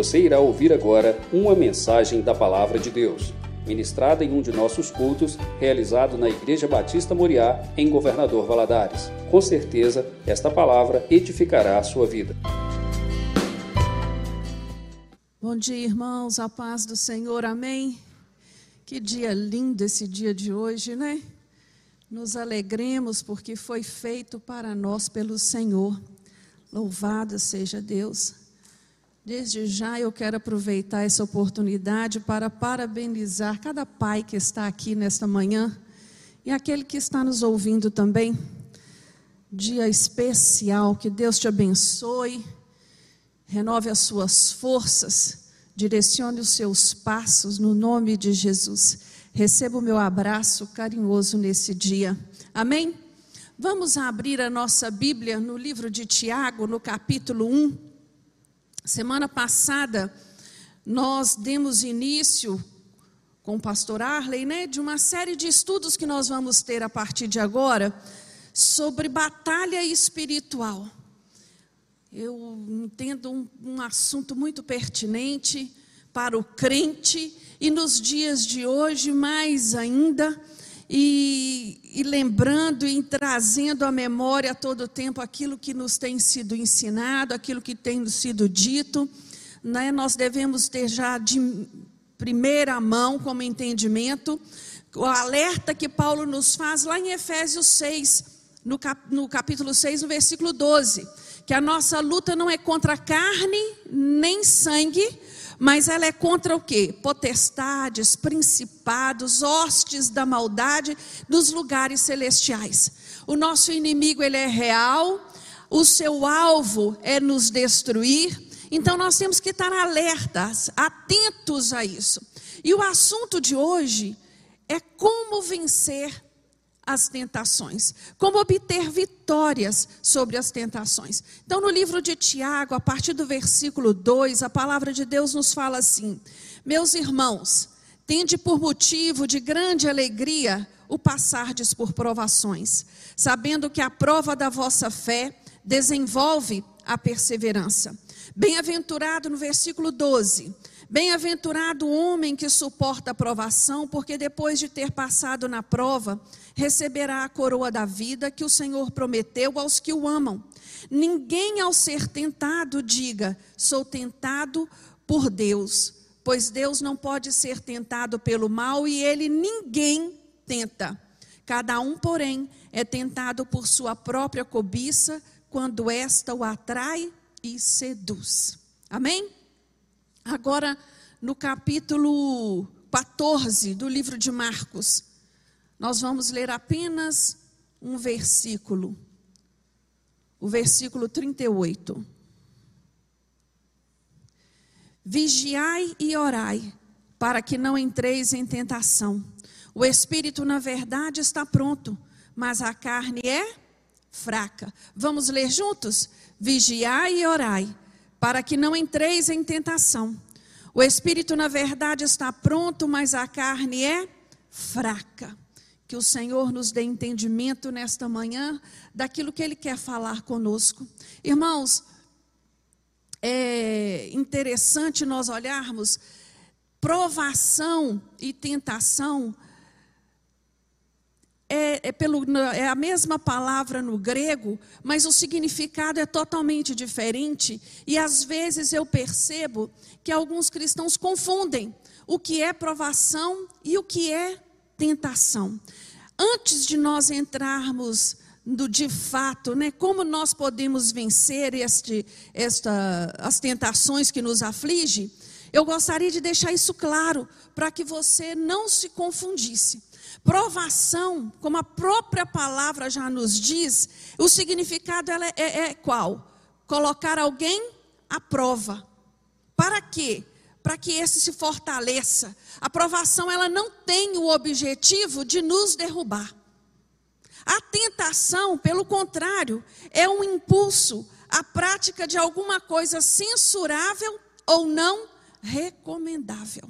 Você irá ouvir agora uma mensagem da Palavra de Deus, ministrada em um de nossos cultos, realizado na Igreja Batista Moriá, em Governador Valadares. Com certeza, esta palavra edificará a sua vida. Bom dia, irmãos, a paz do Senhor, amém. Que dia lindo esse dia de hoje, né? Nos alegremos porque foi feito para nós pelo Senhor. Louvado seja Deus. Desde já eu quero aproveitar essa oportunidade para parabenizar cada pai que está aqui nesta manhã e aquele que está nos ouvindo também. Dia especial, que Deus te abençoe, renove as suas forças, direcione os seus passos no nome de Jesus. Receba o meu abraço carinhoso nesse dia. Amém? Vamos abrir a nossa Bíblia no livro de Tiago, no capítulo 1. Semana passada, nós demos início com o pastor Arley, né, de uma série de estudos que nós vamos ter a partir de agora sobre batalha espiritual. Eu entendo um, um assunto muito pertinente para o crente e nos dias de hoje mais ainda e, e lembrando e trazendo à memória a todo tempo aquilo que nos tem sido ensinado, aquilo que tem sido dito, né? nós devemos ter já de primeira mão como entendimento o alerta que Paulo nos faz lá em Efésios 6, no, cap, no capítulo 6, no versículo 12, que a nossa luta não é contra carne nem sangue, mas ela é contra o quê? Potestades, principados, hostes da maldade dos lugares celestiais. O nosso inimigo ele é real, o seu alvo é nos destruir. Então nós temos que estar alertas, atentos a isso. E o assunto de hoje é como vencer as tentações, como obter vitórias sobre as tentações. Então, no livro de Tiago, a partir do versículo 2, a palavra de Deus nos fala assim: Meus irmãos, tende por motivo de grande alegria o passardes por provações, sabendo que a prova da vossa fé desenvolve a perseverança. Bem-aventurado no versículo 12 Bem-aventurado o homem que suporta a provação, porque depois de ter passado na prova, receberá a coroa da vida que o Senhor prometeu aos que o amam. Ninguém, ao ser tentado, diga: sou tentado por Deus, pois Deus não pode ser tentado pelo mal e ele ninguém tenta. Cada um, porém, é tentado por sua própria cobiça, quando esta o atrai e seduz. Amém? Agora, no capítulo 14 do livro de Marcos, nós vamos ler apenas um versículo, o versículo 38. Vigiai e orai, para que não entreis em tentação. O espírito, na verdade, está pronto, mas a carne é fraca. Vamos ler juntos? Vigiai e orai, para que não entreis em tentação. O espírito, na verdade, está pronto, mas a carne é fraca. Que o Senhor nos dê entendimento nesta manhã daquilo que Ele quer falar conosco. Irmãos, é interessante nós olharmos provação e tentação é, é, pelo, é a mesma palavra no grego, mas o significado é totalmente diferente. E às vezes eu percebo que alguns cristãos confundem o que é provação e o que é tentação. Antes de nós entrarmos do de fato, né, como nós podemos vencer este, esta, as tentações que nos afligem, eu gostaria de deixar isso claro para que você não se confundisse. Provação, como a própria palavra já nos diz, o significado é, é, é qual? Colocar alguém à prova. Para quê? Para que esse se fortaleça. A provação ela não tem o objetivo de nos derrubar. A tentação, pelo contrário, é um impulso à prática de alguma coisa censurável ou não recomendável.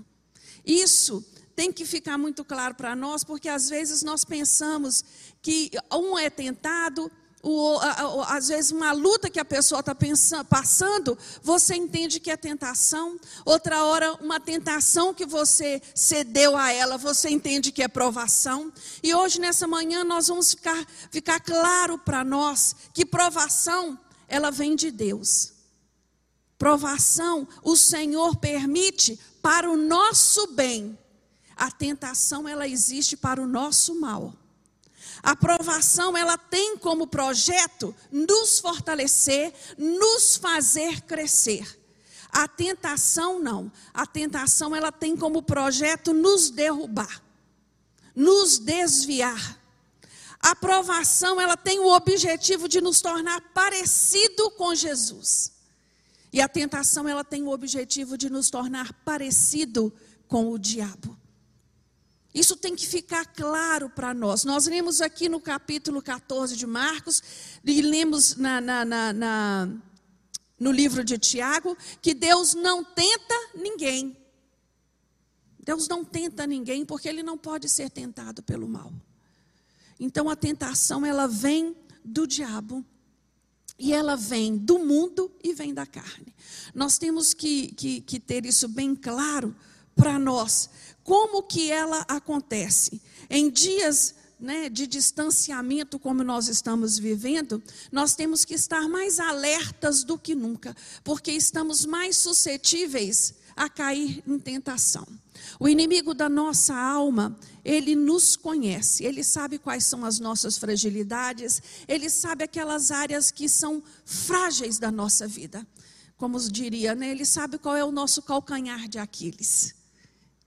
Isso tem que ficar muito claro para nós, porque às vezes nós pensamos que um é tentado o, a, a, às vezes uma luta que a pessoa está passando, você entende que é tentação. Outra hora, uma tentação que você cedeu a ela, você entende que é provação. E hoje, nessa manhã, nós vamos ficar, ficar claro para nós que provação, ela vem de Deus. Provação, o Senhor permite para o nosso bem. A tentação, ela existe para o nosso mal. A aprovação, ela tem como projeto nos fortalecer, nos fazer crescer. A tentação não. A tentação ela tem como projeto nos derrubar, nos desviar. A aprovação ela tem o objetivo de nos tornar parecido com Jesus. E a tentação ela tem o objetivo de nos tornar parecido com o diabo. Isso tem que ficar claro para nós. Nós lemos aqui no capítulo 14 de Marcos, e lemos na, na, na, na, no livro de Tiago, que Deus não tenta ninguém. Deus não tenta ninguém porque ele não pode ser tentado pelo mal. Então a tentação, ela vem do diabo. E ela vem do mundo e vem da carne. Nós temos que, que, que ter isso bem claro para nós como que ela acontece? Em dias né, de distanciamento como nós estamos vivendo, nós temos que estar mais alertas do que nunca, porque estamos mais suscetíveis a cair em tentação. O inimigo da nossa alma, ele nos conhece, ele sabe quais são as nossas fragilidades, ele sabe aquelas áreas que são frágeis da nossa vida. Como diria, né, ele sabe qual é o nosso calcanhar de Aquiles.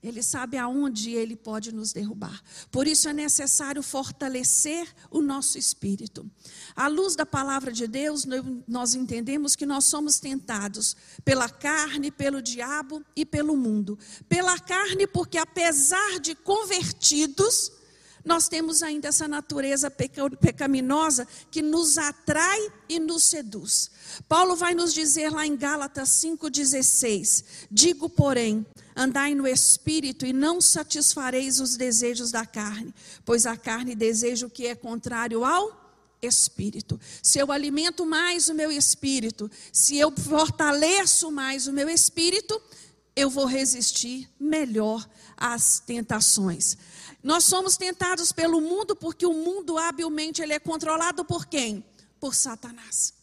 Ele sabe aonde ele pode nos derrubar. Por isso é necessário fortalecer o nosso espírito. À luz da palavra de Deus, nós entendemos que nós somos tentados pela carne, pelo diabo e pelo mundo. Pela carne, porque apesar de convertidos, nós temos ainda essa natureza pecaminosa que nos atrai e nos seduz. Paulo vai nos dizer lá em Gálatas 5,16: Digo, porém, andai no espírito e não satisfareis os desejos da carne, pois a carne deseja o que é contrário ao espírito. Se eu alimento mais o meu espírito, se eu fortaleço mais o meu espírito, eu vou resistir melhor às tentações. Nós somos tentados pelo mundo porque o mundo habilmente ele é controlado por quem? Por Satanás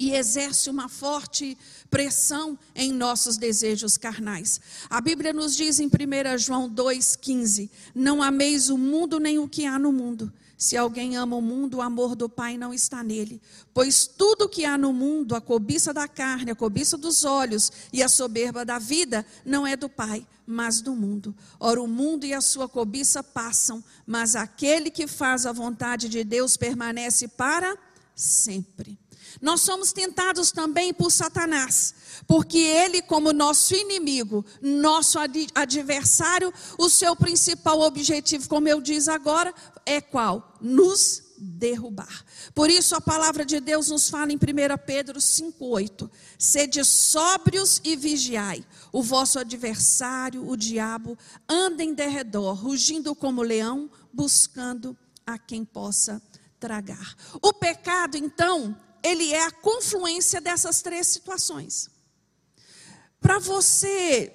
e exerce uma forte pressão em nossos desejos carnais. A Bíblia nos diz em 1 João 2,15: Não ameis o mundo nem o que há no mundo. Se alguém ama o mundo, o amor do Pai não está nele. Pois tudo que há no mundo, a cobiça da carne, a cobiça dos olhos e a soberba da vida, não é do Pai, mas do mundo. Ora, o mundo e a sua cobiça passam, mas aquele que faz a vontade de Deus permanece para sempre. Nós somos tentados também por Satanás, porque ele, como nosso inimigo, nosso adversário, o seu principal objetivo, como eu diz agora, é qual? Nos derrubar. Por isso a palavra de Deus nos fala em 1 Pedro 5:8. Sede sóbrios e vigiai. O vosso adversário, o diabo, anda em derredor, rugindo como leão, buscando a quem possa tragar. O pecado, então, ele é a confluência dessas três situações. Para você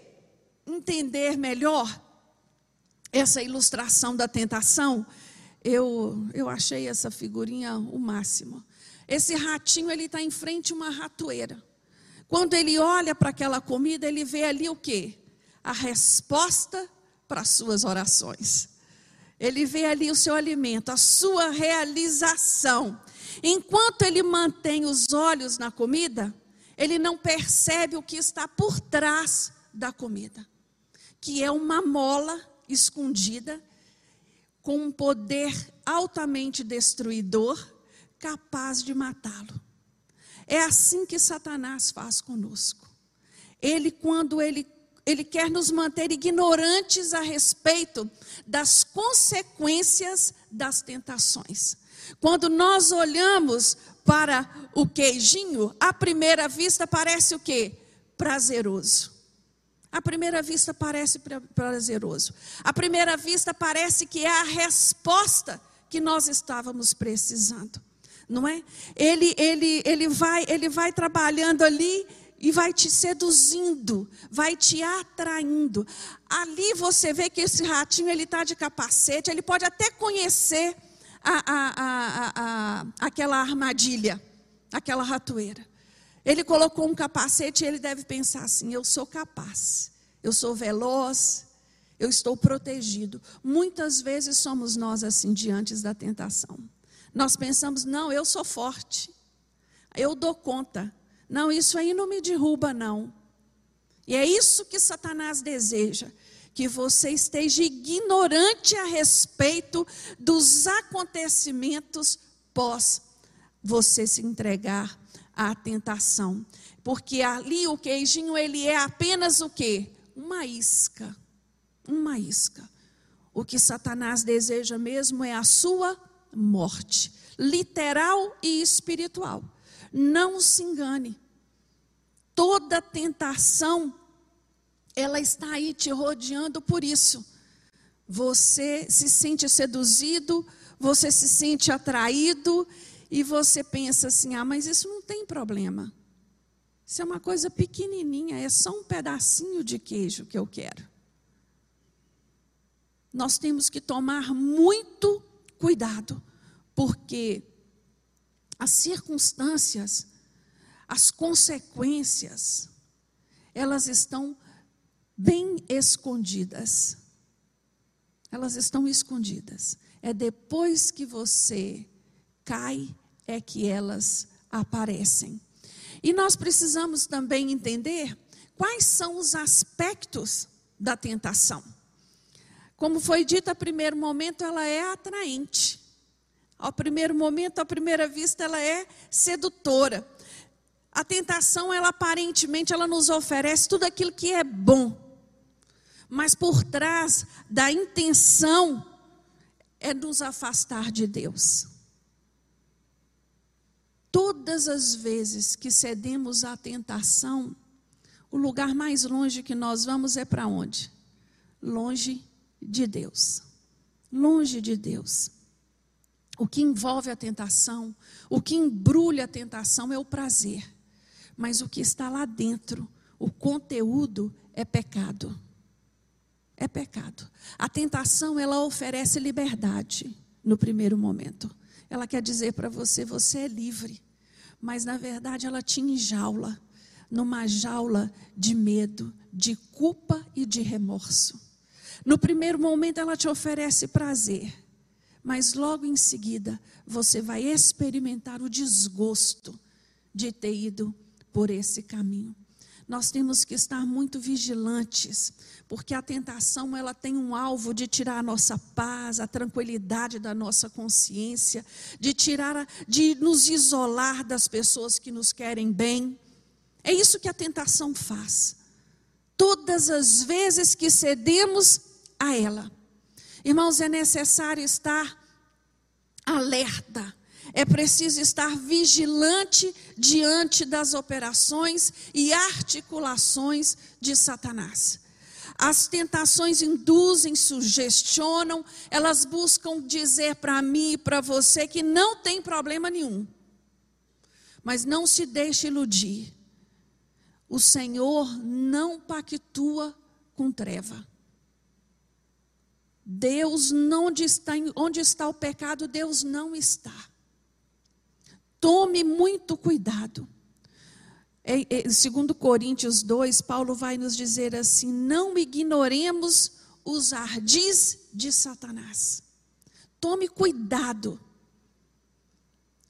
entender melhor essa ilustração da tentação, eu, eu achei essa figurinha o máximo. Esse ratinho ele está em frente a uma ratoeira. Quando ele olha para aquela comida, ele vê ali o quê? A resposta para as suas orações. Ele vê ali o seu alimento, a sua realização. Enquanto ele mantém os olhos na comida, ele não percebe o que está por trás da comida, que é uma mola escondida com um poder altamente destruidor, capaz de matá-lo. É assim que Satanás faz conosco. Ele, quando ele, ele quer nos manter ignorantes a respeito das consequências das tentações. Quando nós olhamos para o queijinho, à primeira vista parece o quê? Prazeroso. À primeira vista parece prazeroso. À primeira vista parece que é a resposta que nós estávamos precisando. Não é? Ele, ele, ele, vai, ele vai trabalhando ali e vai te seduzindo, vai te atraindo. Ali você vê que esse ratinho ele está de capacete, ele pode até conhecer a, a, a, aquela armadilha, aquela ratoeira. Ele colocou um capacete e ele deve pensar assim: eu sou capaz, eu sou veloz, eu estou protegido. Muitas vezes somos nós assim diante da tentação. Nós pensamos, não, eu sou forte, eu dou conta. Não, isso aí não me derruba, não. E é isso que Satanás deseja: que você esteja ignorante a respeito dos acontecimentos pós você se entregar à tentação. Porque ali o queijinho, ele é apenas o quê? Uma isca. Uma isca. O que Satanás deseja mesmo é a sua morte, literal e espiritual. Não se engane. Toda tentação, ela está aí te rodeando por isso. Você se sente seduzido, você se sente atraído e você pensa assim: ah, mas isso não tem problema. Isso é uma coisa pequenininha, é só um pedacinho de queijo que eu quero. Nós temos que tomar muito cuidado, porque as circunstâncias, as consequências, elas estão bem escondidas. Elas estão escondidas. É depois que você cai é que elas aparecem. E nós precisamos também entender quais são os aspectos da tentação. Como foi dito, a primeiro momento ela é atraente. Ao primeiro momento, à primeira vista, ela é sedutora. A tentação, ela aparentemente, ela nos oferece tudo aquilo que é bom. Mas por trás da intenção é nos afastar de Deus. Todas as vezes que cedemos à tentação, o lugar mais longe que nós vamos é para onde? Longe de Deus. Longe de Deus. O que envolve a tentação, o que embrulha a tentação é o prazer. Mas o que está lá dentro, o conteúdo, é pecado. É pecado. A tentação, ela oferece liberdade no primeiro momento. Ela quer dizer para você: você é livre. Mas, na verdade, ela te enjaula numa jaula de medo, de culpa e de remorso. No primeiro momento, ela te oferece prazer, mas logo em seguida, você vai experimentar o desgosto de ter ido por esse caminho. Nós temos que estar muito vigilantes, porque a tentação ela tem um alvo de tirar a nossa paz, a tranquilidade da nossa consciência, de tirar, de nos isolar das pessoas que nos querem bem. É isso que a tentação faz. Todas as vezes que cedemos a ela. Irmãos, é necessário estar alerta, é preciso estar vigilante diante das operações e articulações de Satanás. As tentações induzem, sugestionam, elas buscam dizer para mim e para você que não tem problema nenhum. Mas não se deixe iludir. O Senhor não pactua com treva. Deus não está, onde está o pecado, Deus não está. Tome muito cuidado. É, é, segundo Coríntios 2, Paulo vai nos dizer assim: não ignoremos os ardis de Satanás. Tome cuidado.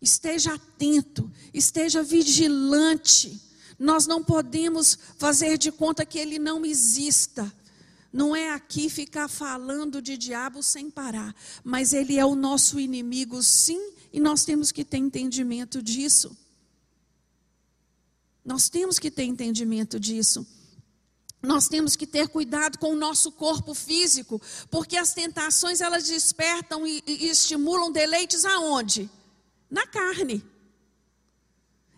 Esteja atento, esteja vigilante. Nós não podemos fazer de conta que ele não exista. Não é aqui ficar falando de diabo sem parar, mas ele é o nosso inimigo, sim, e nós temos que ter entendimento disso. Nós temos que ter entendimento disso. Nós temos que ter cuidado com o nosso corpo físico, porque as tentações elas despertam e, e estimulam deleites aonde? Na carne.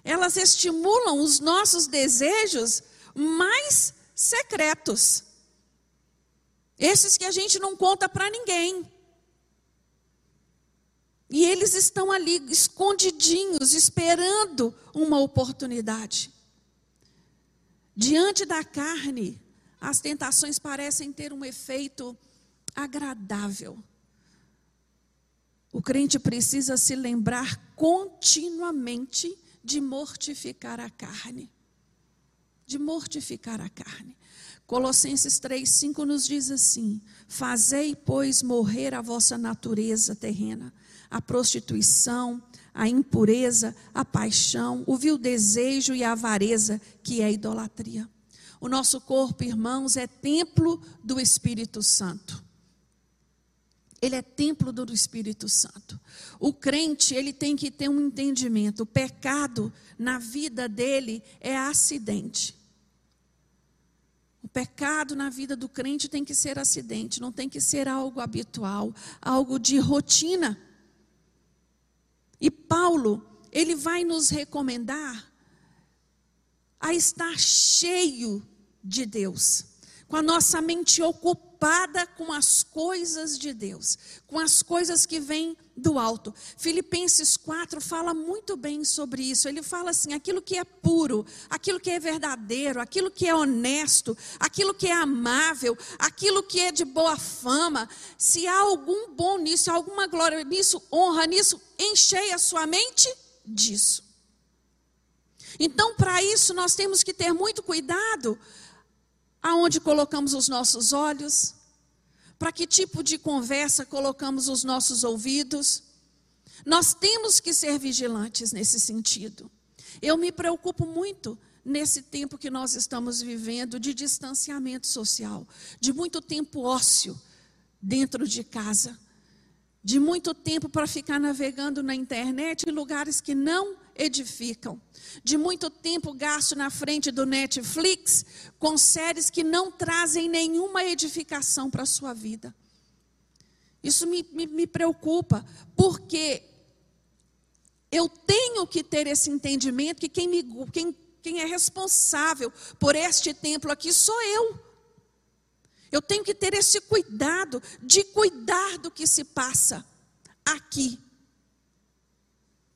Elas estimulam os nossos desejos mais secretos. Esses que a gente não conta para ninguém. E eles estão ali escondidinhos, esperando uma oportunidade. Diante da carne, as tentações parecem ter um efeito agradável. O crente precisa se lembrar continuamente de mortificar a carne. De mortificar a carne. Colossenses 3,5 nos diz assim: Fazei, pois, morrer a vossa natureza terrena, a prostituição, a impureza, a paixão, o vil desejo e a avareza, que é a idolatria. O nosso corpo, irmãos, é templo do Espírito Santo. Ele é templo do Espírito Santo. O crente, ele tem que ter um entendimento. O pecado na vida dele é acidente. Pecado na vida do crente tem que ser acidente, não tem que ser algo habitual, algo de rotina. E Paulo, ele vai nos recomendar a estar cheio de Deus, com a nossa mente ocupada com as coisas de Deus, com as coisas que vêm do alto. Filipenses 4 fala muito bem sobre isso. Ele fala assim: aquilo que é puro, aquilo que é verdadeiro, aquilo que é honesto, aquilo que é amável, aquilo que é de boa fama, se há algum bom nisso, alguma glória nisso, honra nisso, enchei a sua mente disso. Então, para isso, nós temos que ter muito cuidado aonde colocamos os nossos olhos, para que tipo de conversa colocamos os nossos ouvidos. Nós temos que ser vigilantes nesse sentido. Eu me preocupo muito nesse tempo que nós estamos vivendo de distanciamento social, de muito tempo ócio dentro de casa, de muito tempo para ficar navegando na internet em lugares que não edificam, de muito tempo gasto na frente do Netflix com séries que não trazem nenhuma edificação para a sua vida. Isso me, me, me preocupa, porque eu tenho que ter esse entendimento que quem, me, quem, quem é responsável por este templo aqui sou eu. Eu tenho que ter esse cuidado de cuidar do que se passa aqui.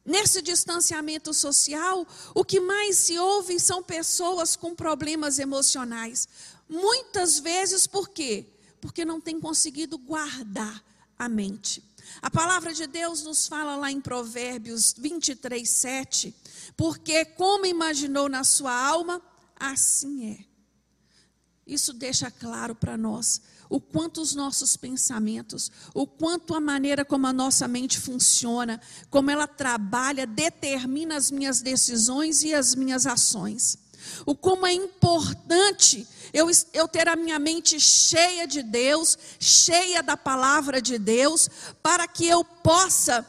Nesse distanciamento social, o que mais se ouve são pessoas com problemas emocionais. Muitas vezes por quê? Porque não tem conseguido guardar a mente. A palavra de Deus nos fala lá em Provérbios 23, 7. Porque como imaginou na sua alma, assim é. Isso deixa claro para nós o quanto os nossos pensamentos, o quanto a maneira como a nossa mente funciona, como ela trabalha, determina as minhas decisões e as minhas ações. O como é importante eu, eu ter a minha mente cheia de Deus, cheia da palavra de Deus, para que eu possa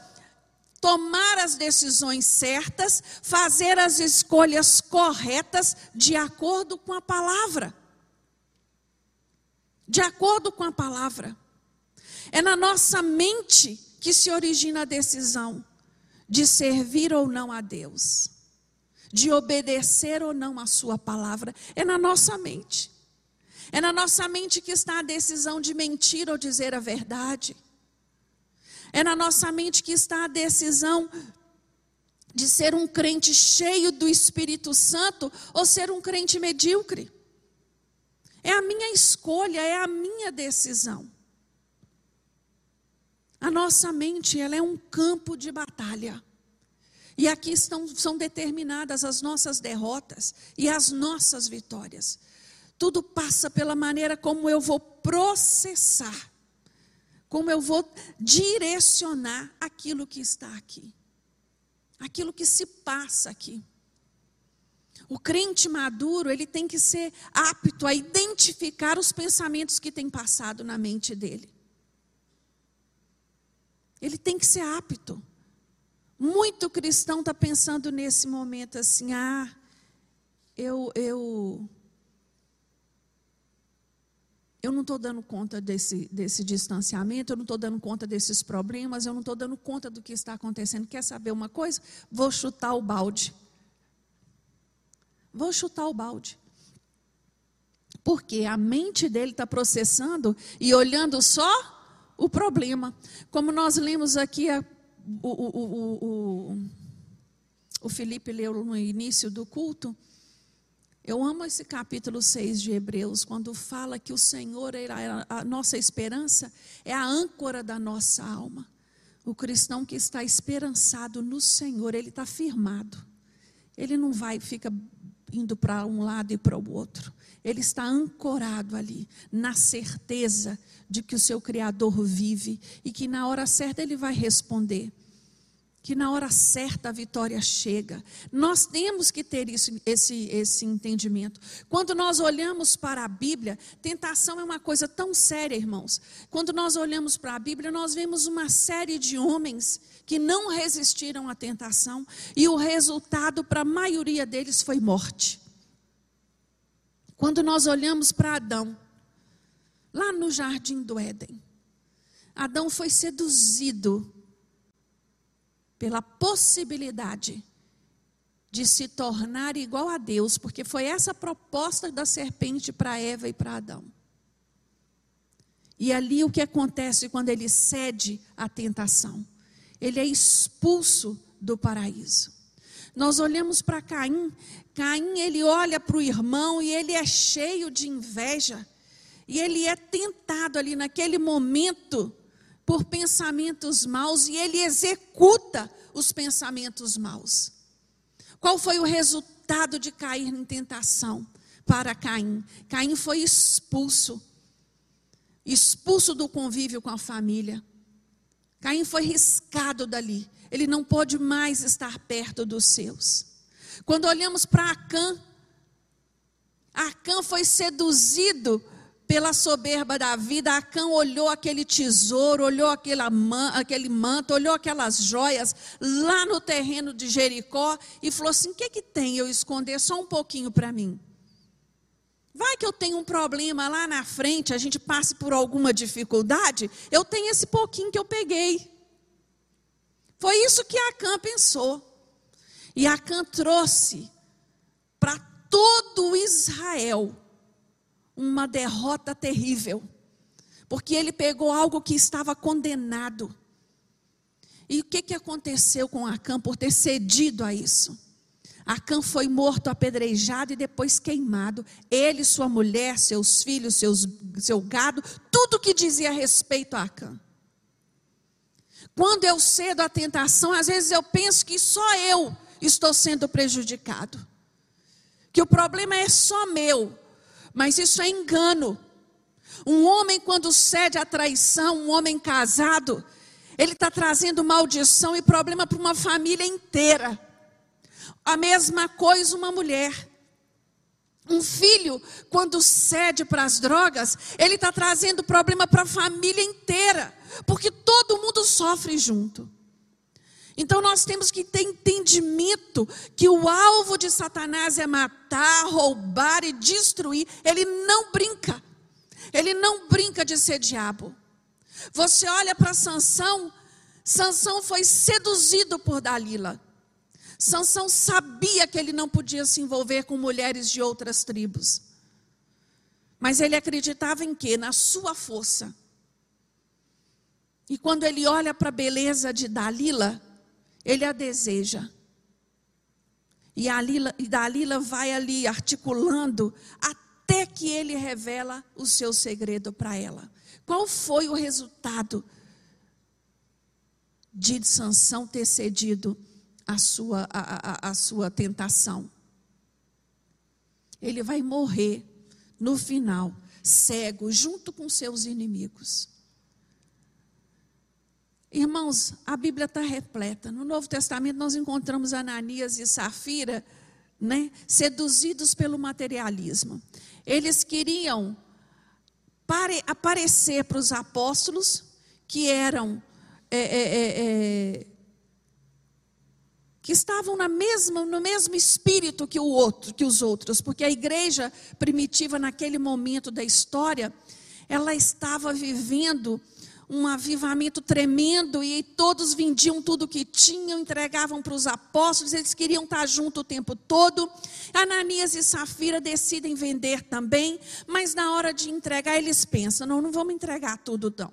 tomar as decisões certas, fazer as escolhas corretas de acordo com a palavra de acordo com a palavra. É na nossa mente que se origina a decisão de servir ou não a Deus, de obedecer ou não a Sua palavra. É na nossa mente. É na nossa mente que está a decisão de mentir ou dizer a verdade. É na nossa mente que está a decisão de ser um crente cheio do Espírito Santo ou ser um crente medíocre. É a minha escolha, é a minha decisão. A nossa mente, ela é um campo de batalha. E aqui estão, são determinadas as nossas derrotas e as nossas vitórias. Tudo passa pela maneira como eu vou processar, como eu vou direcionar aquilo que está aqui, aquilo que se passa aqui. O crente maduro, ele tem que ser apto a identificar os pensamentos que têm passado na mente dele. Ele tem que ser apto. Muito cristão está pensando nesse momento assim: ah, eu, eu, eu não estou dando conta desse, desse distanciamento, eu não estou dando conta desses problemas, eu não estou dando conta do que está acontecendo. Quer saber uma coisa? Vou chutar o balde. Vou chutar o balde. Porque a mente dele está processando e olhando só o problema. Como nós lemos aqui há o, o, o, o Felipe leu no início do culto, eu amo esse capítulo 6 de Hebreus, quando fala que o Senhor, a nossa esperança, é a âncora da nossa alma. O cristão que está esperançado no Senhor, ele está firmado. Ele não vai, fica indo para um lado e para o outro. Ele está ancorado ali, na certeza de que o seu Criador vive e que na hora certa ele vai responder que na hora certa a vitória chega. Nós temos que ter isso, esse, esse entendimento. Quando nós olhamos para a Bíblia, tentação é uma coisa tão séria, irmãos. Quando nós olhamos para a Bíblia, nós vemos uma série de homens que não resistiram à tentação e o resultado para a maioria deles foi morte. Quando nós olhamos para Adão, lá no jardim do Éden, Adão foi seduzido pela possibilidade de se tornar igual a Deus, porque foi essa a proposta da serpente para Eva e para Adão. E ali o que acontece quando ele cede à tentação? Ele é expulso do paraíso. Nós olhamos para Caim, Caim ele olha para o irmão e ele é cheio de inveja. E ele é tentado ali naquele momento por pensamentos maus e ele executa os pensamentos maus. Qual foi o resultado de cair em tentação para Caim? Caim foi expulso, expulso do convívio com a família. Caim foi riscado dali. Ele não pôde mais estar perto dos seus. Quando olhamos para Acã, Acã foi seduzido pela soberba da vida, Acã olhou aquele tesouro, olhou aquele, aquele manto, olhou aquelas joias lá no terreno de Jericó e falou assim: o que, que tem eu esconder só um pouquinho para mim? Vai que eu tenho um problema lá na frente, a gente passe por alguma dificuldade, eu tenho esse pouquinho que eu peguei. Foi isso que Acã pensou. E Acã trouxe para todo Israel uma derrota terrível, porque ele pegou algo que estava condenado. E o que, que aconteceu com Acã por ter cedido a isso? Acã foi morto, apedrejado e depois queimado. Ele, sua mulher, seus filhos, seus, seu gado, tudo que dizia respeito a Acã. Quando eu cedo à tentação, às vezes eu penso que só eu estou sendo prejudicado. Que o problema é só meu. Mas isso é engano. Um homem, quando cede à traição, um homem casado, ele está trazendo maldição e problema para uma família inteira. A mesma coisa uma mulher. Um filho, quando cede para as drogas, ele está trazendo problema para a família inteira, porque todo mundo sofre junto. Então nós temos que ter entendimento que o alvo de Satanás é matar, roubar e destruir. Ele não brinca. Ele não brinca de ser diabo. Você olha para Sansão, Sansão foi seduzido por Dalila. Sansão sabia que ele não podia se envolver com mulheres de outras tribos. Mas ele acreditava em quê? Na sua força. E quando ele olha para a beleza de Dalila, ele a deseja. E, a Lila, e Dalila vai ali articulando até que ele revela o seu segredo para ela. Qual foi o resultado de Sansão ter cedido a sua, a sua tentação? Ele vai morrer no final, cego, junto com seus inimigos. Irmãos, a Bíblia está repleta. No Novo Testamento nós encontramos Ananias e Safira, né, seduzidos pelo materialismo. Eles queriam pare, aparecer para os apóstolos que eram é, é, é, é, que estavam na mesma, no mesmo espírito que o outro, que os outros, porque a igreja primitiva naquele momento da história, ela estava vivendo um avivamento tremendo e todos vendiam tudo que tinham, entregavam para os apóstolos, eles queriam estar junto o tempo todo. Ananias e Safira decidem vender também, mas na hora de entregar eles pensam: não, não vamos entregar tudo não.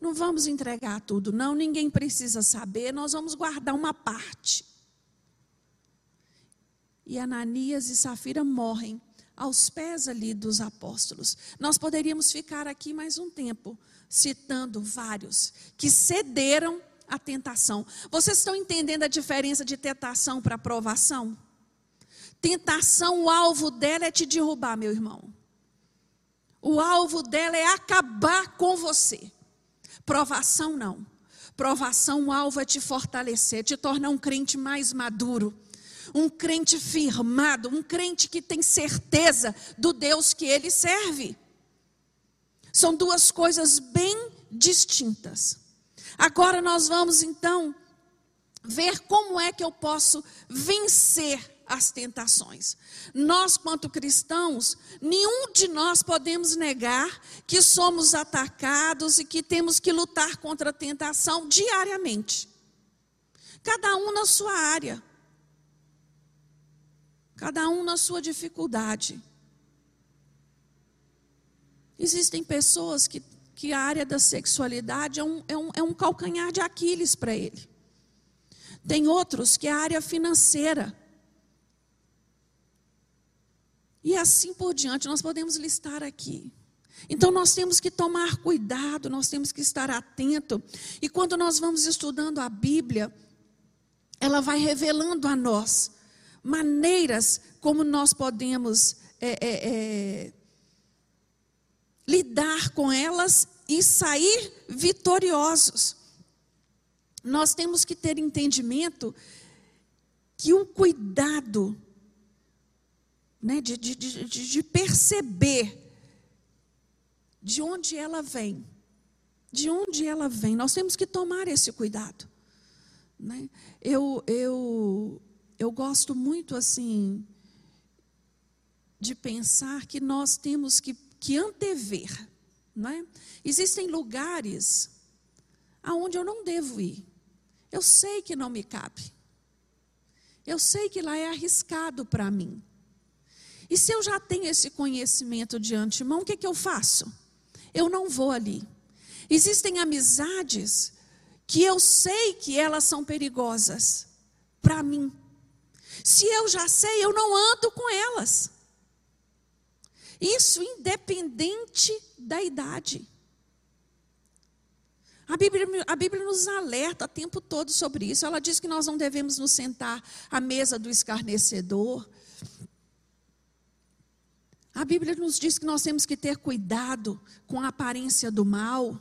Não vamos entregar tudo, não, ninguém precisa saber, nós vamos guardar uma parte. E Ananias e Safira morrem aos pés ali dos apóstolos. Nós poderíamos ficar aqui mais um tempo citando vários que cederam à tentação. Vocês estão entendendo a diferença de tentação para aprovação? Tentação, o alvo dela é te derrubar, meu irmão. O alvo dela é acabar com você. Provação não. Provação, o alvo é te fortalecer, te tornar um crente mais maduro, um crente firmado, um crente que tem certeza do Deus que ele serve. São duas coisas bem distintas. Agora nós vamos então ver como é que eu posso vencer as tentações. Nós, quanto cristãos, nenhum de nós podemos negar que somos atacados e que temos que lutar contra a tentação diariamente. Cada um na sua área. Cada um na sua dificuldade. Existem pessoas que, que a área da sexualidade é um, é um, é um calcanhar de Aquiles para ele. Tem outros que é a área financeira. E assim por diante, nós podemos listar aqui. Então nós temos que tomar cuidado, nós temos que estar atento. E quando nós vamos estudando a Bíblia, ela vai revelando a nós maneiras como nós podemos é, é, é, lidar com elas e sair vitoriosos. Nós temos que ter entendimento que o cuidado né, de, de, de, de perceber de onde ela vem. De onde ela vem. Nós temos que tomar esse cuidado. Né? Eu, eu, eu gosto muito assim de pensar que nós temos que, que antever. Não é? Existem lugares aonde eu não devo ir. Eu sei que não me cabe. Eu sei que lá é arriscado para mim. E se eu já tenho esse conhecimento de antemão, o que, que eu faço? Eu não vou ali. Existem amizades que eu sei que elas são perigosas para mim. Se eu já sei, eu não ando com elas. Isso independente da idade. A Bíblia, a Bíblia nos alerta o tempo todo sobre isso. Ela diz que nós não devemos nos sentar à mesa do escarnecedor, a Bíblia nos diz que nós temos que ter cuidado com a aparência do mal.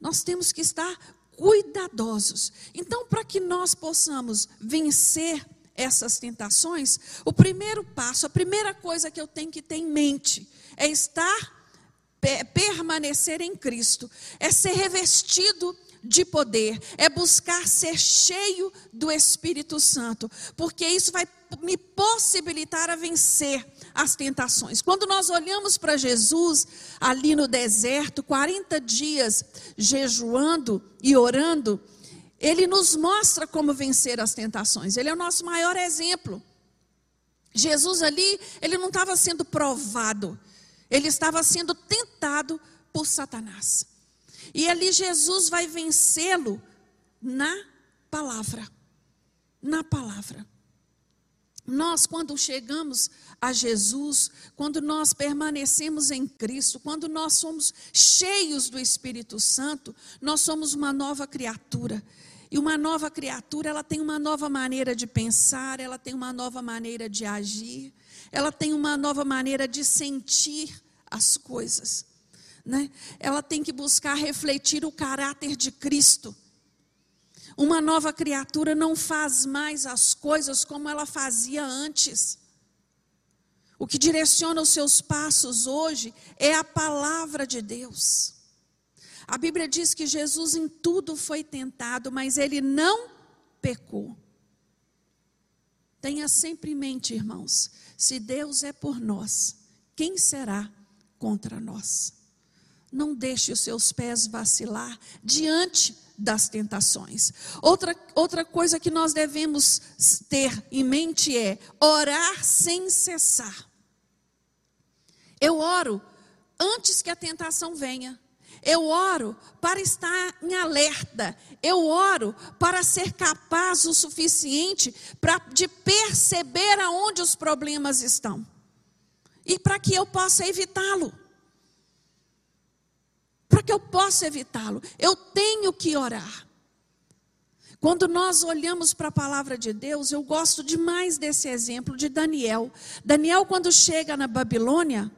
Nós temos que estar cuidadosos. Então, para que nós possamos vencer essas tentações, o primeiro passo, a primeira coisa que eu tenho que ter em mente é estar permanecer em Cristo, é ser revestido de poder, é buscar ser cheio do Espírito Santo, porque isso vai me possibilitar a vencer as tentações. Quando nós olhamos para Jesus ali no deserto, 40 dias jejuando e orando, ele nos mostra como vencer as tentações. Ele é o nosso maior exemplo. Jesus ali, ele não estava sendo provado, ele estava sendo tentado por Satanás. E ali Jesus vai vencê-lo na palavra. Na palavra. Nós, quando chegamos a Jesus, quando nós permanecemos em Cristo, quando nós somos cheios do Espírito Santo, nós somos uma nova criatura. E uma nova criatura, ela tem uma nova maneira de pensar, ela tem uma nova maneira de agir, ela tem uma nova maneira de sentir as coisas. Né? Ela tem que buscar refletir o caráter de Cristo. Uma nova criatura não faz mais as coisas como ela fazia antes. O que direciona os seus passos hoje é a palavra de Deus. A Bíblia diz que Jesus em tudo foi tentado, mas ele não pecou. Tenha sempre em mente, irmãos, se Deus é por nós, quem será contra nós? Não deixe os seus pés vacilar diante das tentações. Outra, outra coisa que nós devemos ter em mente é orar sem cessar. Eu oro antes que a tentação venha. Eu oro para estar em alerta. Eu oro para ser capaz o suficiente de perceber aonde os problemas estão. E para que eu possa evitá-lo. Para que eu possa evitá-lo, eu tenho que orar. Quando nós olhamos para a palavra de Deus, eu gosto demais desse exemplo de Daniel. Daniel, quando chega na Babilônia,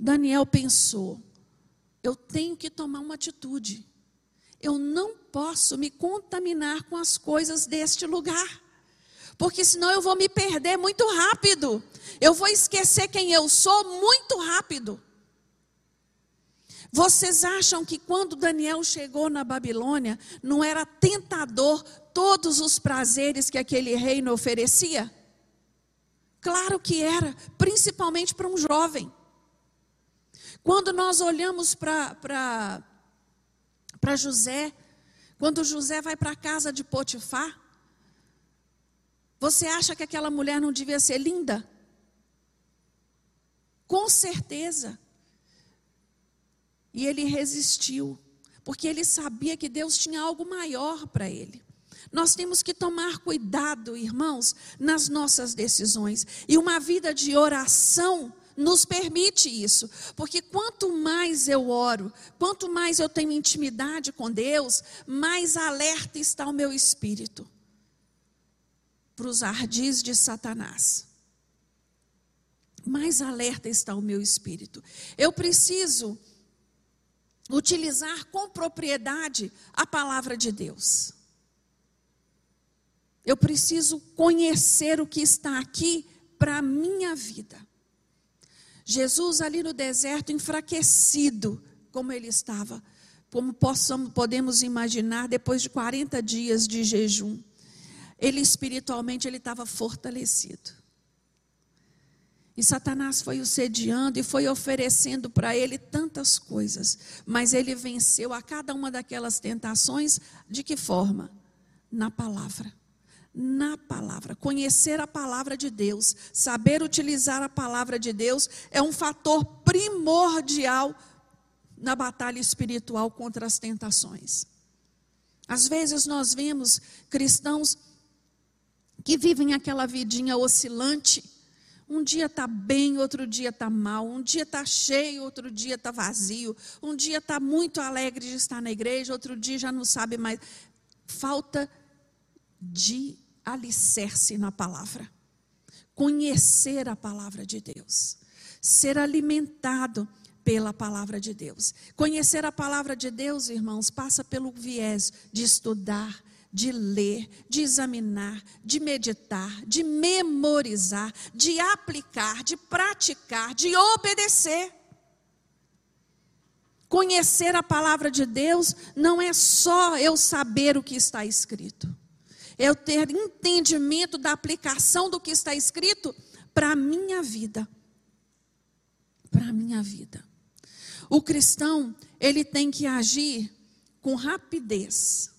Daniel pensou: eu tenho que tomar uma atitude. Eu não posso me contaminar com as coisas deste lugar. Porque senão eu vou me perder muito rápido. Eu vou esquecer quem eu sou muito rápido. Vocês acham que quando Daniel chegou na Babilônia, não era tentador todos os prazeres que aquele reino oferecia? Claro que era, principalmente para um jovem. Quando nós olhamos para José, quando José vai para a casa de Potifar, você acha que aquela mulher não devia ser linda? Com certeza. E ele resistiu, porque ele sabia que Deus tinha algo maior para ele. Nós temos que tomar cuidado, irmãos, nas nossas decisões. E uma vida de oração nos permite isso, porque quanto mais eu oro, quanto mais eu tenho intimidade com Deus, mais alerta está o meu espírito para os ardis de Satanás. Mais alerta está o meu espírito. Eu preciso utilizar com propriedade a palavra de Deus. Eu preciso conhecer o que está aqui para a minha vida. Jesus ali no deserto, enfraquecido, como ele estava, como possamos, podemos imaginar, depois de 40 dias de jejum, ele espiritualmente ele estava fortalecido. E Satanás foi o sediando e foi oferecendo para ele tantas coisas, mas ele venceu a cada uma daquelas tentações de que forma? Na palavra. Na palavra. Conhecer a palavra de Deus, saber utilizar a palavra de Deus é um fator primordial na batalha espiritual contra as tentações. Às vezes nós vemos cristãos que vivem aquela vidinha oscilante, um dia está bem, outro dia está mal. Um dia está cheio, outro dia está vazio. Um dia está muito alegre de estar na igreja, outro dia já não sabe mais. Falta de alicerce na palavra. Conhecer a palavra de Deus. Ser alimentado pela palavra de Deus. Conhecer a palavra de Deus, irmãos, passa pelo viés de estudar, de ler, de examinar, de meditar, de memorizar, de aplicar, de praticar, de obedecer. Conhecer a palavra de Deus não é só eu saber o que está escrito, eu ter entendimento da aplicação do que está escrito para a minha vida. Para a minha vida. O cristão, ele tem que agir com rapidez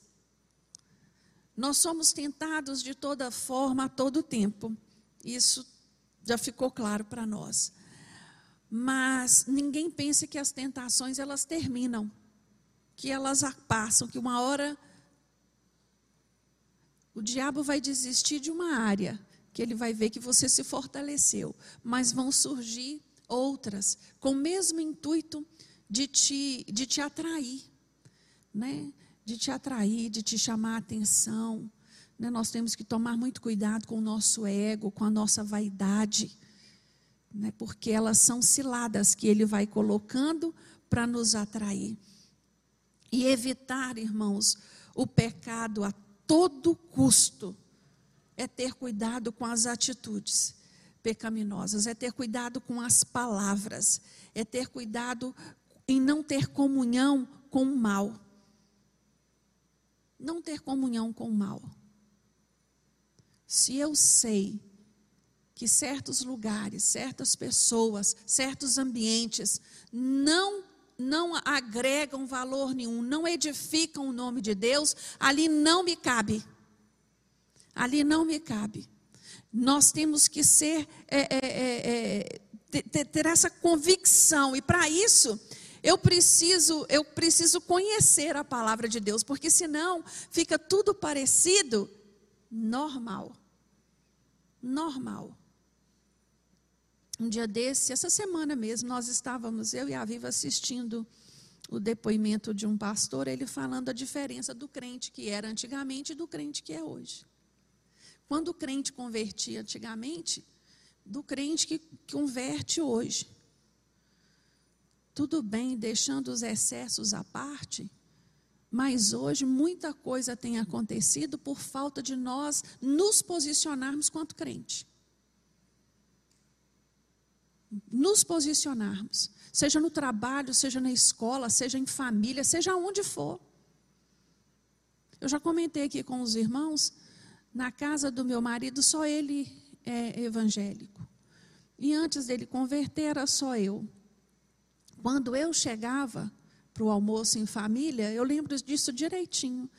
nós somos tentados de toda forma, a todo tempo. Isso já ficou claro para nós. Mas ninguém pense que as tentações elas terminam, que elas passam, que uma hora o diabo vai desistir de uma área, que ele vai ver que você se fortaleceu, mas vão surgir outras com o mesmo intuito de te, de te atrair, né? de te atrair, de te chamar a atenção. Né? Nós temos que tomar muito cuidado com o nosso ego, com a nossa vaidade, né? porque elas são ciladas que ele vai colocando para nos atrair. E evitar, irmãos, o pecado a todo custo é ter cuidado com as atitudes pecaminosas, é ter cuidado com as palavras, é ter cuidado em não ter comunhão com o mal não ter comunhão com o mal. Se eu sei que certos lugares, certas pessoas, certos ambientes não não agregam valor nenhum, não edificam o nome de Deus, ali não me cabe. Ali não me cabe. Nós temos que ser é, é, é, é ter, ter essa convicção. E para isso, eu preciso, eu preciso conhecer a palavra de Deus, porque senão fica tudo parecido normal. Normal. Um dia desse, essa semana mesmo, nós estávamos, eu e a Viva, assistindo o depoimento de um pastor, ele falando a diferença do crente que era antigamente e do crente que é hoje. Quando o crente convertia antigamente, do crente que converte hoje. Tudo bem, deixando os excessos à parte, mas hoje muita coisa tem acontecido por falta de nós nos posicionarmos quanto crente. Nos posicionarmos, seja no trabalho, seja na escola, seja em família, seja onde for. Eu já comentei aqui com os irmãos, na casa do meu marido, só ele é evangélico. E antes dele converter, era só eu. Quando eu chegava para o almoço em família, eu lembro disso direitinho.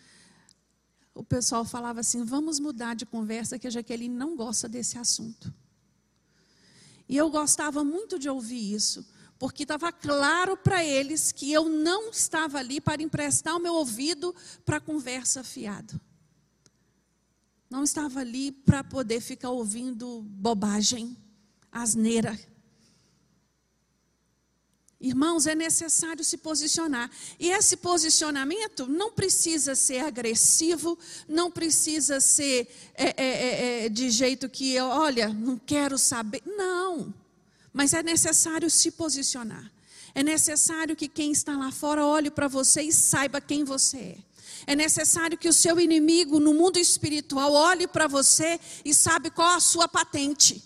O pessoal falava assim: vamos mudar de conversa, que a Jaqueline não gosta desse assunto. E eu gostava muito de ouvir isso, porque estava claro para eles que eu não estava ali para emprestar o meu ouvido para conversa fiado. Não estava ali para poder ficar ouvindo bobagem, asneira. Irmãos, é necessário se posicionar. E esse posicionamento não precisa ser agressivo, não precisa ser é, é, é, é de jeito que olha, não quero saber. Não. Mas é necessário se posicionar. É necessário que quem está lá fora olhe para você e saiba quem você é. É necessário que o seu inimigo no mundo espiritual olhe para você e sabe qual a sua patente.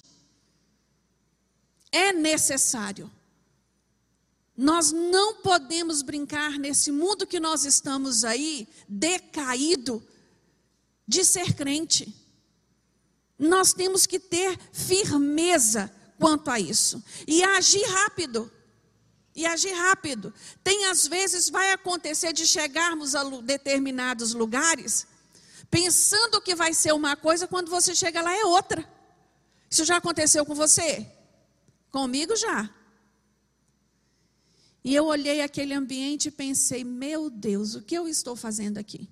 É necessário. Nós não podemos brincar nesse mundo que nós estamos aí, decaído, de ser crente. Nós temos que ter firmeza quanto a isso e agir rápido. E agir rápido. Tem às vezes vai acontecer de chegarmos a determinados lugares pensando que vai ser uma coisa quando você chega lá é outra. Isso já aconteceu com você? Comigo já. E eu olhei aquele ambiente e pensei: meu Deus, o que eu estou fazendo aqui?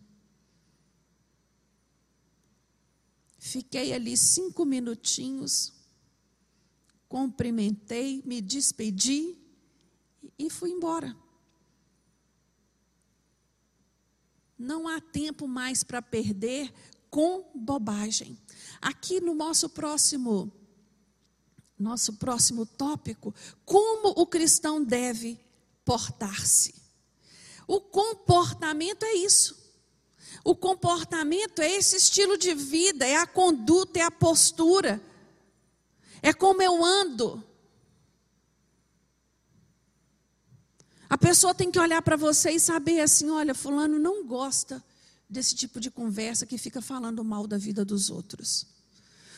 Fiquei ali cinco minutinhos, cumprimentei, me despedi e fui embora. Não há tempo mais para perder com bobagem. Aqui no nosso próximo nosso próximo tópico, como o cristão deve portar-se. O comportamento é isso. O comportamento é esse estilo de vida, é a conduta, é a postura. É como eu ando. A pessoa tem que olhar para você e saber assim: olha, Fulano não gosta desse tipo de conversa que fica falando mal da vida dos outros.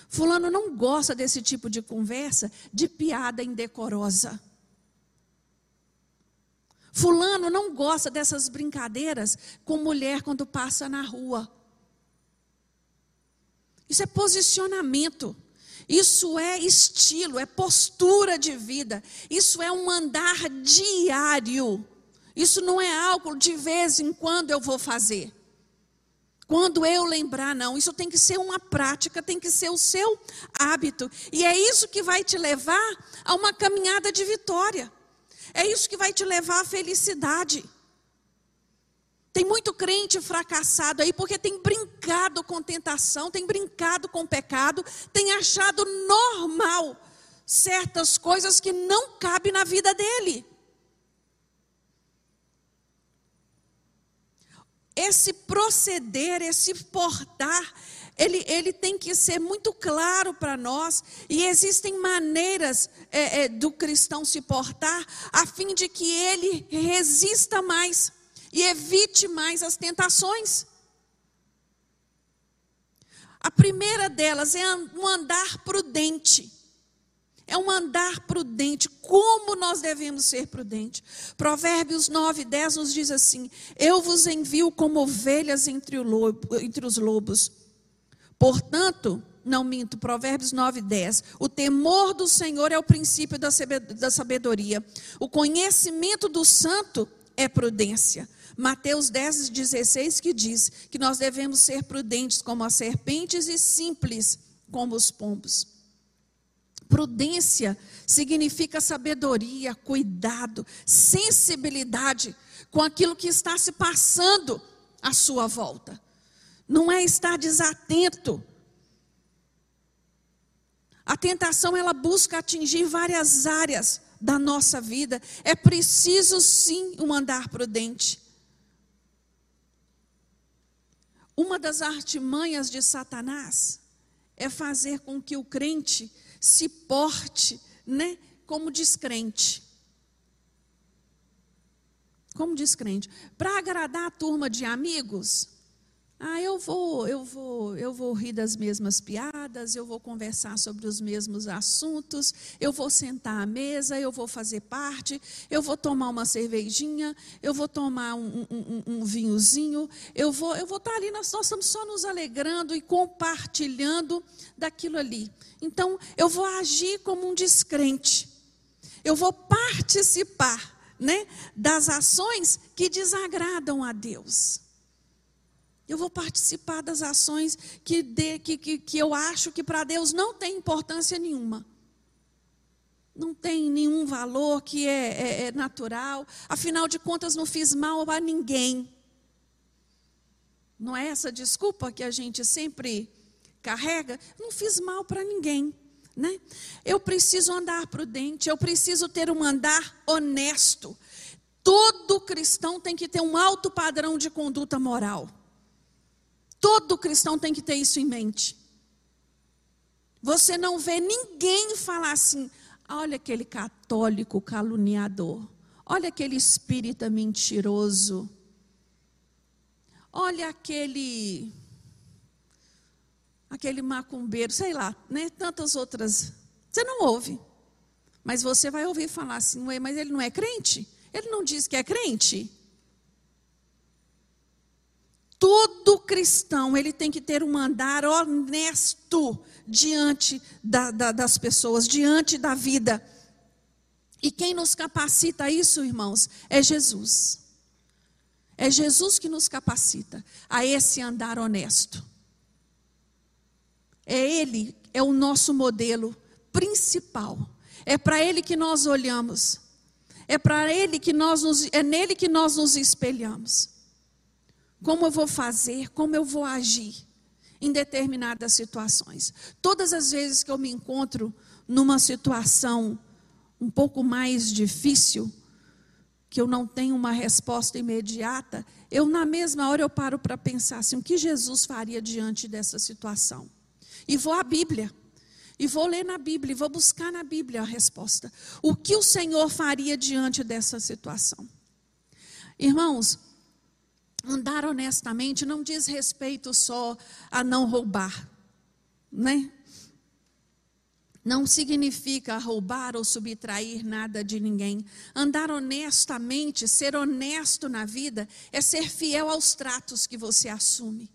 Fulano não gosta desse tipo de conversa de piada indecorosa. Fulano não gosta dessas brincadeiras com mulher quando passa na rua. Isso é posicionamento. Isso é estilo, é postura de vida. Isso é um andar diário. Isso não é algo de vez em quando eu vou fazer. Quando eu lembrar, não. Isso tem que ser uma prática, tem que ser o seu hábito. E é isso que vai te levar a uma caminhada de vitória. É isso que vai te levar à felicidade. Tem muito crente fracassado aí porque tem brincado com tentação, tem brincado com pecado, tem achado normal certas coisas que não cabem na vida dele. Esse proceder, esse portar, ele, ele tem que ser muito claro para nós, e existem maneiras é, é, do cristão se portar, a fim de que ele resista mais e evite mais as tentações. A primeira delas é um andar prudente. É um andar prudente. Como nós devemos ser prudentes? Provérbios 9, 10 nos diz assim: Eu vos envio como ovelhas entre, lobo, entre os lobos. Portanto, não minto, Provérbios 9, 10. O temor do Senhor é o princípio da sabedoria. O conhecimento do santo é prudência. Mateus 10, 16, que diz que nós devemos ser prudentes como as serpentes e simples como os pombos. Prudência significa sabedoria, cuidado, sensibilidade com aquilo que está se passando à sua volta. Não é estar desatento. A tentação ela busca atingir várias áreas da nossa vida. É preciso sim um andar prudente. Uma das artimanhas de Satanás é fazer com que o crente se porte, né, como descrente. Como descrente. Para agradar a turma de amigos, ah, eu vou, eu vou, eu vou rir das mesmas piadas, eu vou conversar sobre os mesmos assuntos, eu vou sentar à mesa, eu vou fazer parte, eu vou tomar uma cervejinha, eu vou tomar um, um, um vinhozinho, eu vou, eu vou estar ali, nós, nós estamos só nos alegrando e compartilhando daquilo ali. Então, eu vou agir como um descrente. Eu vou participar, né, das ações que desagradam a Deus. Eu vou participar das ações que, de, que, que, que eu acho que para Deus não tem importância nenhuma. Não tem nenhum valor que é, é, é natural. Afinal de contas, não fiz mal a ninguém. Não é essa desculpa que a gente sempre carrega? Não fiz mal para ninguém. Né? Eu preciso andar prudente, eu preciso ter um andar honesto. Todo cristão tem que ter um alto padrão de conduta moral. Todo cristão tem que ter isso em mente. Você não vê ninguém falar assim: olha aquele católico caluniador, olha aquele espírita mentiroso, olha aquele aquele macumbeiro, sei lá, né? Tantas outras. Você não ouve. Mas você vai ouvir falar assim, mas ele não é crente? Ele não diz que é crente? Todo cristão ele tem que ter um andar honesto diante da, da, das pessoas, diante da vida. E quem nos capacita a isso, irmãos, é Jesus. É Jesus que nos capacita a esse andar honesto. É Ele, é o nosso modelo principal. É para Ele que nós olhamos. É para Ele que nós nos, é nele que nós nos espelhamos. Como eu vou fazer, como eu vou agir em determinadas situações. Todas as vezes que eu me encontro numa situação um pouco mais difícil, que eu não tenho uma resposta imediata, eu na mesma hora eu paro para pensar assim, o que Jesus faria diante dessa situação? E vou à Bíblia. E vou ler na Bíblia, e vou buscar na Bíblia a resposta. O que o Senhor faria diante dessa situação? Irmãos, andar honestamente não diz respeito só a não roubar, né? Não significa roubar ou subtrair nada de ninguém. Andar honestamente, ser honesto na vida, é ser fiel aos tratos que você assume,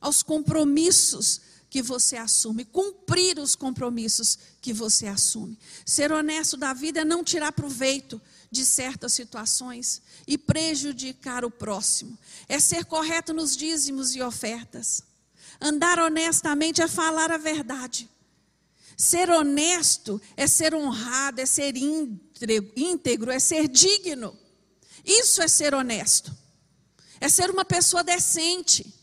aos compromissos que você assume, cumprir os compromissos que você assume. Ser honesto da vida é não tirar proveito de certas situações e prejudicar o próximo. É ser correto nos dízimos e ofertas. Andar honestamente é falar a verdade. Ser honesto é ser honrado, é ser íntegro, é ser digno. Isso é ser honesto. É ser uma pessoa decente.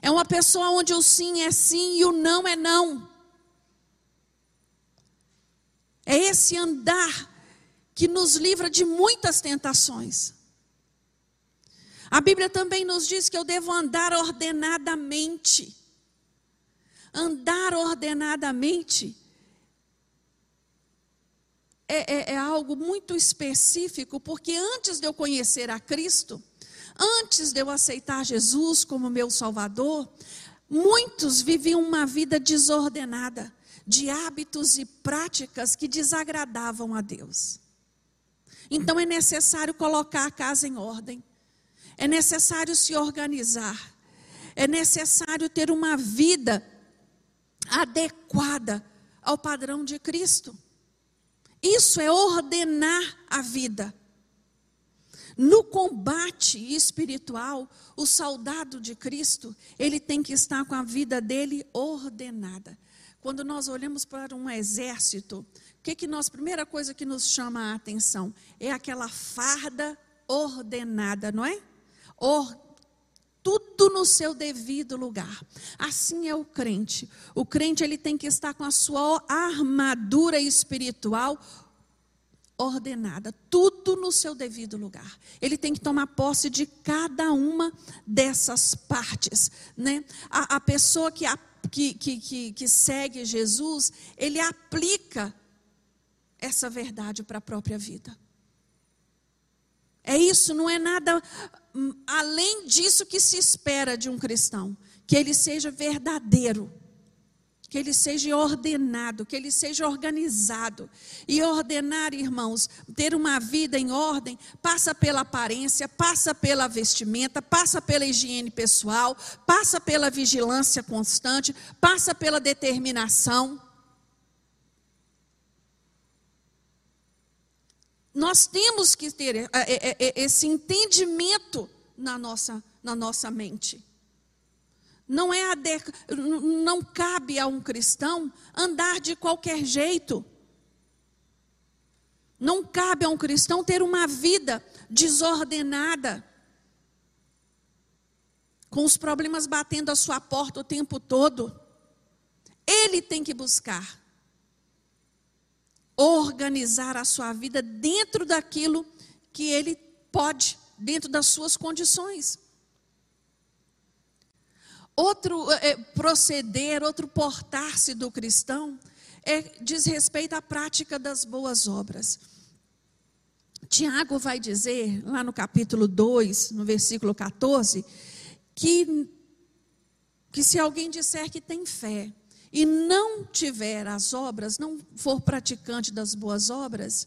É uma pessoa onde o sim é sim e o não é não. É esse andar que nos livra de muitas tentações. A Bíblia também nos diz que eu devo andar ordenadamente. Andar ordenadamente é, é, é, algo muito específico, porque antes de eu conhecer a Cristo, antes de eu aceitar Jesus como meu Salvador, muitos viviam uma vida desordenada, de hábitos e práticas que desagradavam a Deus. Então é necessário colocar a casa em ordem, é necessário se organizar, é necessário ter uma vida adequada ao padrão de Cristo. Isso é ordenar a vida. No combate espiritual, o soldado de Cristo, ele tem que estar com a vida dele ordenada. Quando nós olhamos para um exército, que que nós, primeira coisa que nos chama a atenção é aquela farda ordenada, não é? Or, tudo no seu devido lugar. Assim é o crente. O crente ele tem que estar com a sua armadura espiritual ordenada, tudo no seu devido lugar. Ele tem que tomar posse de cada uma dessas partes, né? A, a pessoa que, a, que, que, que, que segue Jesus, ele aplica essa verdade para a própria vida. É isso, não é nada hum, além disso que se espera de um cristão, que ele seja verdadeiro, que ele seja ordenado, que ele seja organizado. E ordenar, irmãos, ter uma vida em ordem, passa pela aparência, passa pela vestimenta, passa pela higiene pessoal, passa pela vigilância constante, passa pela determinação. Nós temos que ter é, é, é, esse entendimento na nossa, na nossa mente. Não é não cabe a um cristão andar de qualquer jeito. Não cabe a um cristão ter uma vida desordenada, com os problemas batendo a sua porta o tempo todo. Ele tem que buscar organizar a sua vida dentro daquilo que ele pode, dentro das suas condições. Outro é, proceder, outro portar-se do cristão é, diz respeito à prática das boas obras. Tiago vai dizer, lá no capítulo 2, no versículo 14, que, que se alguém disser que tem fé, e não tiver as obras, não for praticante das boas obras,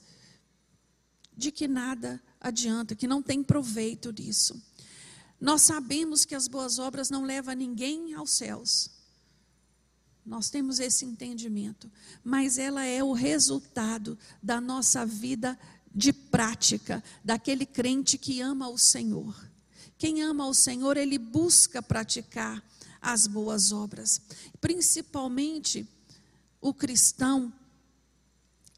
de que nada adianta, que não tem proveito disso. Nós sabemos que as boas obras não levam ninguém aos céus. Nós temos esse entendimento, mas ela é o resultado da nossa vida de prática, daquele crente que ama o Senhor. Quem ama o Senhor, ele busca praticar as boas obras. Principalmente o cristão,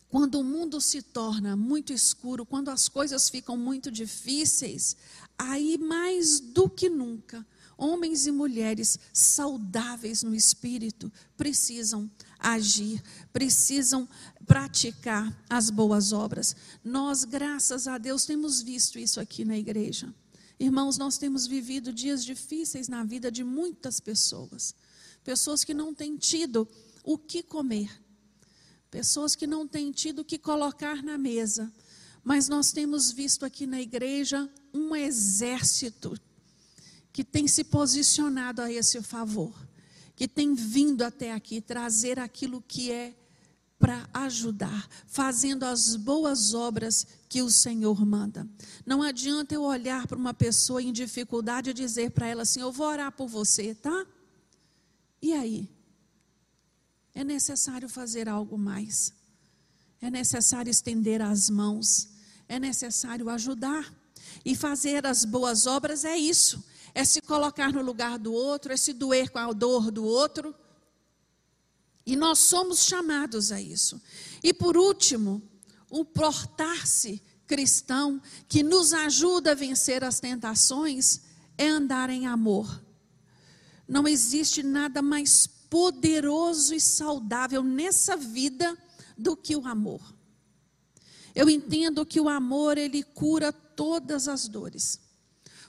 quando o mundo se torna muito escuro, quando as coisas ficam muito difíceis, aí mais do que nunca, homens e mulheres saudáveis no espírito precisam agir, precisam praticar as boas obras. Nós, graças a Deus, temos visto isso aqui na igreja. Irmãos, nós temos vivido dias difíceis na vida de muitas pessoas. Pessoas que não têm tido o que comer. Pessoas que não têm tido o que colocar na mesa. Mas nós temos visto aqui na igreja um exército que tem se posicionado a esse favor, que tem vindo até aqui trazer aquilo que é para ajudar, fazendo as boas obras que o Senhor manda. Não adianta eu olhar para uma pessoa em dificuldade e dizer para ela assim: Eu vou orar por você, tá? E aí? É necessário fazer algo mais. É necessário estender as mãos. É necessário ajudar. E fazer as boas obras é isso. É se colocar no lugar do outro, é se doer com a dor do outro e nós somos chamados a isso. E por último, o portar-se cristão que nos ajuda a vencer as tentações é andar em amor. Não existe nada mais poderoso e saudável nessa vida do que o amor. Eu entendo que o amor ele cura todas as dores.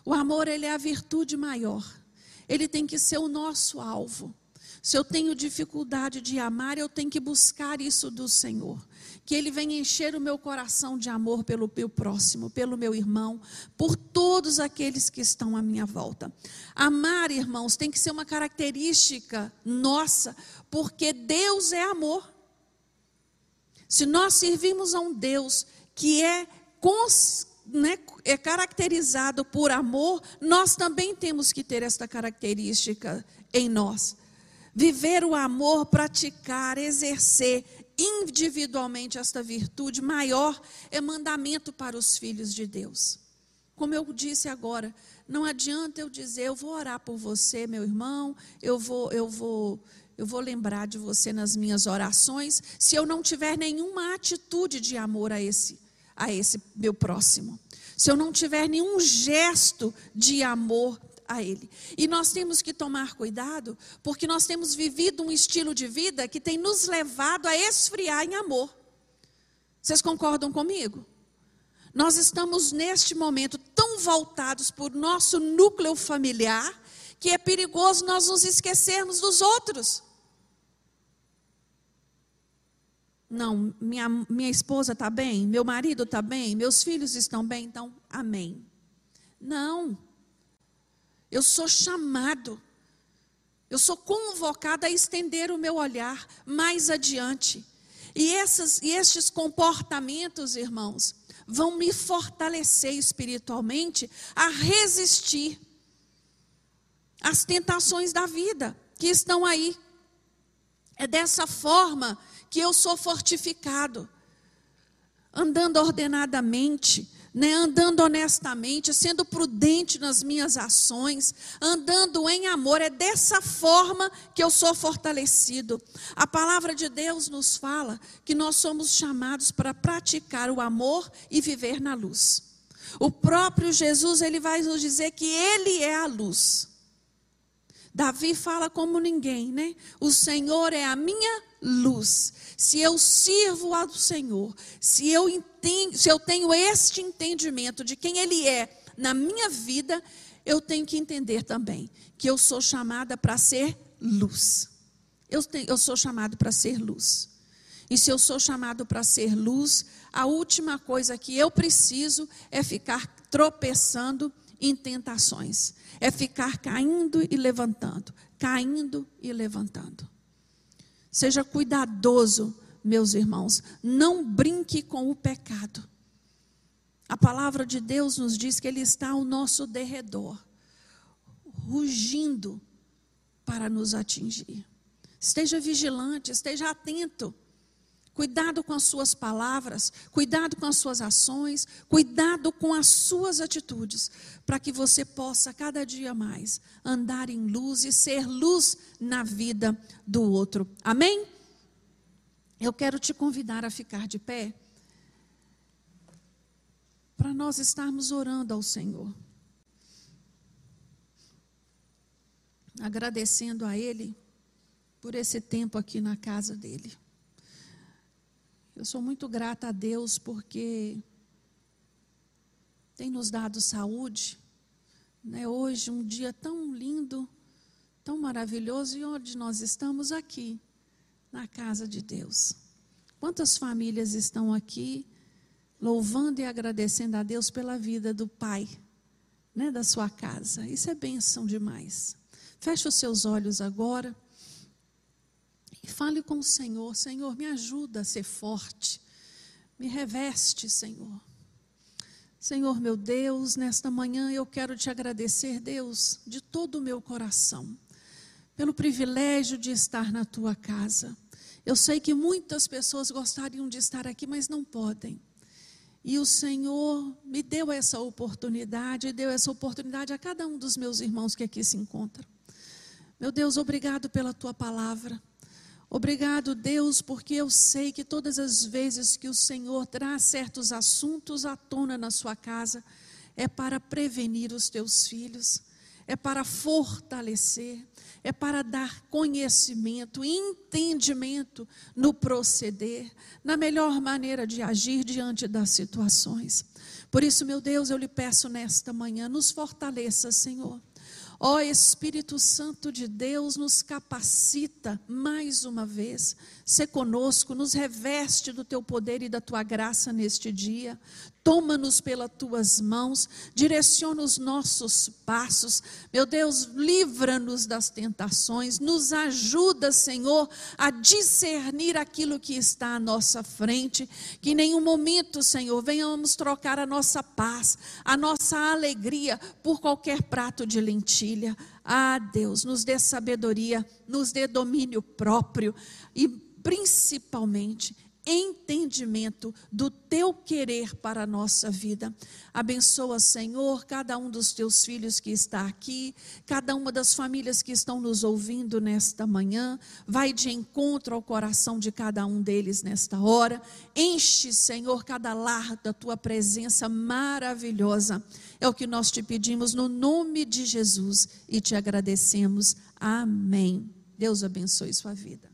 O amor ele é a virtude maior. Ele tem que ser o nosso alvo. Se eu tenho dificuldade de amar, eu tenho que buscar isso do Senhor. Que Ele venha encher o meu coração de amor pelo meu próximo, pelo meu irmão, por todos aqueles que estão à minha volta. Amar, irmãos, tem que ser uma característica nossa, porque Deus é amor. Se nós servimos a um Deus que é, né, é caracterizado por amor, nós também temos que ter esta característica em nós. Viver o amor, praticar, exercer individualmente esta virtude maior é mandamento para os filhos de Deus. Como eu disse agora, não adianta eu dizer, eu vou orar por você, meu irmão, eu vou, eu vou, eu vou lembrar de você nas minhas orações, se eu não tiver nenhuma atitude de amor a esse, a esse meu próximo. Se eu não tiver nenhum gesto de amor a Ele. E nós temos que tomar cuidado, porque nós temos vivido um estilo de vida que tem nos levado a esfriar em amor. Vocês concordam comigo? Nós estamos neste momento tão voltados por nosso núcleo familiar que é perigoso nós nos esquecermos dos outros. Não, minha, minha esposa está bem, meu marido está bem, meus filhos estão bem, então, amém. Não. Eu sou chamado, eu sou convocado a estender o meu olhar mais adiante. E, essas, e estes comportamentos, irmãos, vão me fortalecer espiritualmente a resistir às tentações da vida que estão aí. É dessa forma que eu sou fortificado, andando ordenadamente, né, andando honestamente, sendo prudente nas minhas ações, andando em amor. É dessa forma que eu sou fortalecido. A palavra de Deus nos fala que nós somos chamados para praticar o amor e viver na luz. O próprio Jesus, ele vai nos dizer que ele é a luz. Davi fala como ninguém, né? O Senhor é a minha luz. Se eu sirvo ao Senhor, se eu entendo, se eu tenho este entendimento de quem ele é na minha vida, eu tenho que entender também que eu sou chamada para ser luz. Eu, tenho, eu sou chamado para ser luz. E se eu sou chamado para ser luz, a última coisa que eu preciso é ficar tropeçando em tentações. É ficar caindo e levantando, caindo e levantando. Seja cuidadoso, meus irmãos, não brinque com o pecado. A palavra de Deus nos diz que ele está ao nosso derredor, rugindo para nos atingir. Esteja vigilante, esteja atento. Cuidado com as suas palavras, cuidado com as suas ações, cuidado com as suas atitudes, para que você possa cada dia mais andar em luz e ser luz na vida do outro. Amém? Eu quero te convidar a ficar de pé, para nós estarmos orando ao Senhor, agradecendo a Ele por esse tempo aqui na casa dele. Eu sou muito grata a Deus porque tem nos dado saúde. Né? Hoje, um dia tão lindo, tão maravilhoso, e onde nós estamos aqui, na casa de Deus. Quantas famílias estão aqui louvando e agradecendo a Deus pela vida do Pai, né, da sua casa? Isso é bênção demais. Feche os seus olhos agora. E fale com o Senhor: Senhor, me ajuda a ser forte. Me reveste, Senhor. Senhor meu Deus, nesta manhã eu quero te agradecer, Deus, de todo o meu coração, pelo privilégio de estar na tua casa. Eu sei que muitas pessoas gostariam de estar aqui, mas não podem. E o Senhor me deu essa oportunidade, deu essa oportunidade a cada um dos meus irmãos que aqui se encontram. Meu Deus, obrigado pela tua palavra. Obrigado, Deus, porque eu sei que todas as vezes que o Senhor traz certos assuntos à tona na sua casa, é para prevenir os teus filhos, é para fortalecer, é para dar conhecimento, entendimento no proceder, na melhor maneira de agir diante das situações. Por isso, meu Deus, eu lhe peço nesta manhã, nos fortaleça, Senhor Ó Espírito Santo de Deus, nos capacita mais uma vez, se conosco, nos reveste do teu poder e da tua graça neste dia. Toma-nos pelas tuas mãos, direciona os nossos passos. Meu Deus, livra-nos das tentações, nos ajuda, Senhor, a discernir aquilo que está à nossa frente. Que em nenhum momento, Senhor, venhamos trocar a nossa paz, a nossa alegria por qualquer prato de lentilha. Ah, Deus, nos dê sabedoria, nos dê domínio próprio e principalmente entendimento do teu querer para a nossa vida. Abençoa, Senhor, cada um dos teus filhos que está aqui, cada uma das famílias que estão nos ouvindo nesta manhã. Vai de encontro ao coração de cada um deles nesta hora. Enche, Senhor, cada lar da tua presença maravilhosa. É o que nós te pedimos no nome de Jesus e te agradecemos. Amém. Deus abençoe sua vida.